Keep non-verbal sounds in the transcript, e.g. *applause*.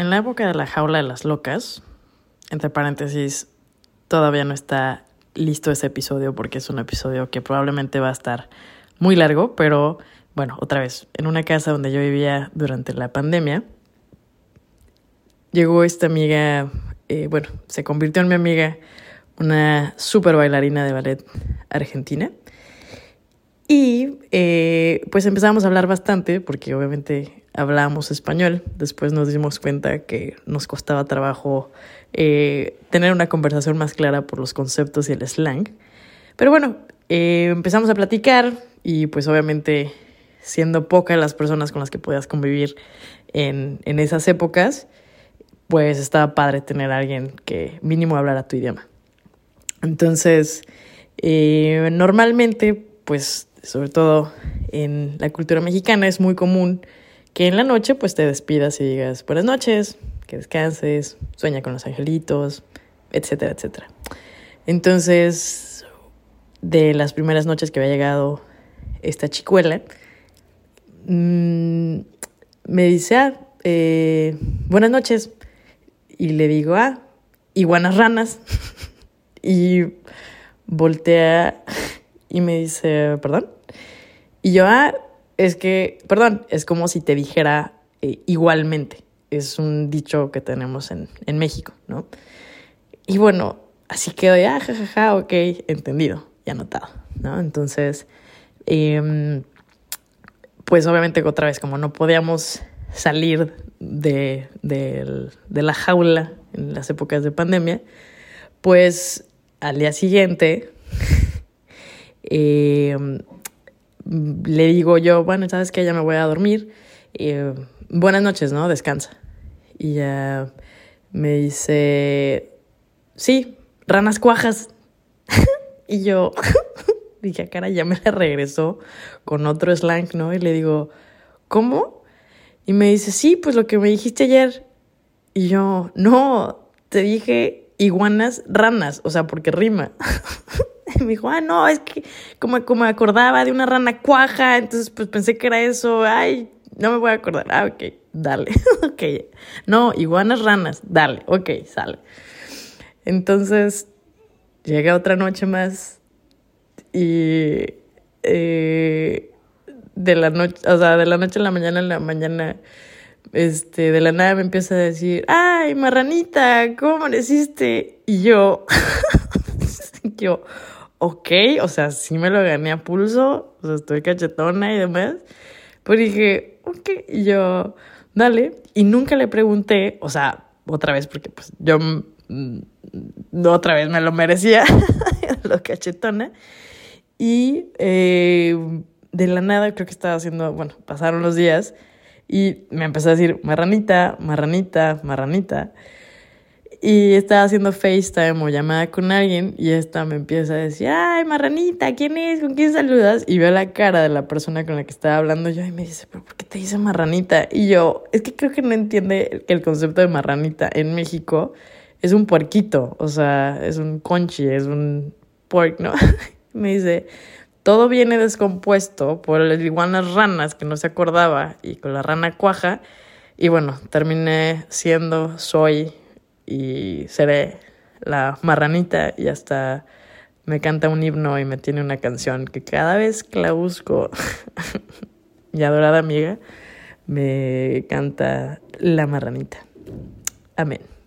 en la época de la jaula de las locas, entre paréntesis, todavía no está listo ese episodio porque es un episodio que probablemente va a estar muy largo, pero bueno, otra vez, en una casa donde yo vivía durante la pandemia, llegó esta amiga, eh, bueno, se convirtió en mi amiga, una super bailarina de ballet argentina. Y eh, pues empezamos a hablar bastante, porque obviamente hablábamos español. Después nos dimos cuenta que nos costaba trabajo eh, tener una conversación más clara por los conceptos y el slang. Pero bueno, eh, empezamos a platicar y pues obviamente siendo pocas las personas con las que podías convivir en, en esas épocas, pues estaba padre tener a alguien que mínimo hablara tu idioma. Entonces, normalmente, pues sobre todo en la cultura mexicana, es muy común que en la noche pues te despidas y digas buenas noches, que descanses, sueña con los angelitos, etcétera, etcétera. Entonces, de las primeras noches que había llegado esta chicuela, mmm, me dice, ah, eh, buenas noches. Y le digo, ah, iguanas ranas. *laughs* y voltea y me dice, perdón. Y yo, ah, es que, perdón, es como si te dijera eh, igualmente. Es un dicho que tenemos en, en México, ¿no? Y bueno, así quedó ya, jajaja, ja, ja, ok, entendido y anotado, ¿no? Entonces, eh, pues obviamente otra vez, como no podíamos salir de, de, la jaula en las épocas de pandemia, pues al día siguiente *laughs* eh, le digo yo, bueno, sabes que ya me voy a dormir. Eh, buenas noches, ¿no? Descansa. Y ya me dice, sí, ranas cuajas. *laughs* y yo *laughs* dije, cara, ya me la regresó con otro slang, ¿no? Y le digo, ¿cómo? Y me dice, sí, pues lo que me dijiste ayer. Y yo, no, te dije iguanas ranas, o sea, porque rima. *laughs* *laughs* Me dijo, ah, no, es que como, como me acordaba de una rana cuaja, entonces pues pensé que era eso, ay, no me voy a acordar. Ah, ok, dale, *laughs* ok. No, iguanas ranas, dale, ok, sale. Entonces, llega otra noche más y eh, de la noche, o sea, de la noche a la mañana, en la mañana, este, de la nada me empieza a decir, ay, marranita, ¿cómo amaneciste? Y yo, *laughs* yo, ok, o sea, sí me lo gané a pulso, o sea, estoy cachetona y demás. Pero dije, ok, y yo, dale. Y nunca le pregunté, o sea, otra vez, porque pues yo mm, otra vez me lo merecía, *laughs* lo cachetona. Y eh, de la nada creo que estaba haciendo, bueno, pasaron los días y me empezó a decir marranita, marranita, marranita. Y estaba haciendo FaceTime o llamada con alguien y esta me empieza a decir, ay, marranita, ¿quién es? ¿Con quién saludas? Y veo la cara de la persona con la que estaba hablando yo y me dice, pero ¿por qué te dice marranita? Y yo, es que creo que no entiende que el concepto de marranita en México es un puerquito, o sea, es un conchi, es un pork, ¿no? *laughs* me dice, todo viene descompuesto por las iguanas ranas que no se acordaba y con la rana cuaja. Y bueno, terminé siendo, soy y seré la marranita y hasta me canta un himno y me tiene una canción que cada vez que la busco, *laughs* mi adorada amiga, me canta la marranita. Amén.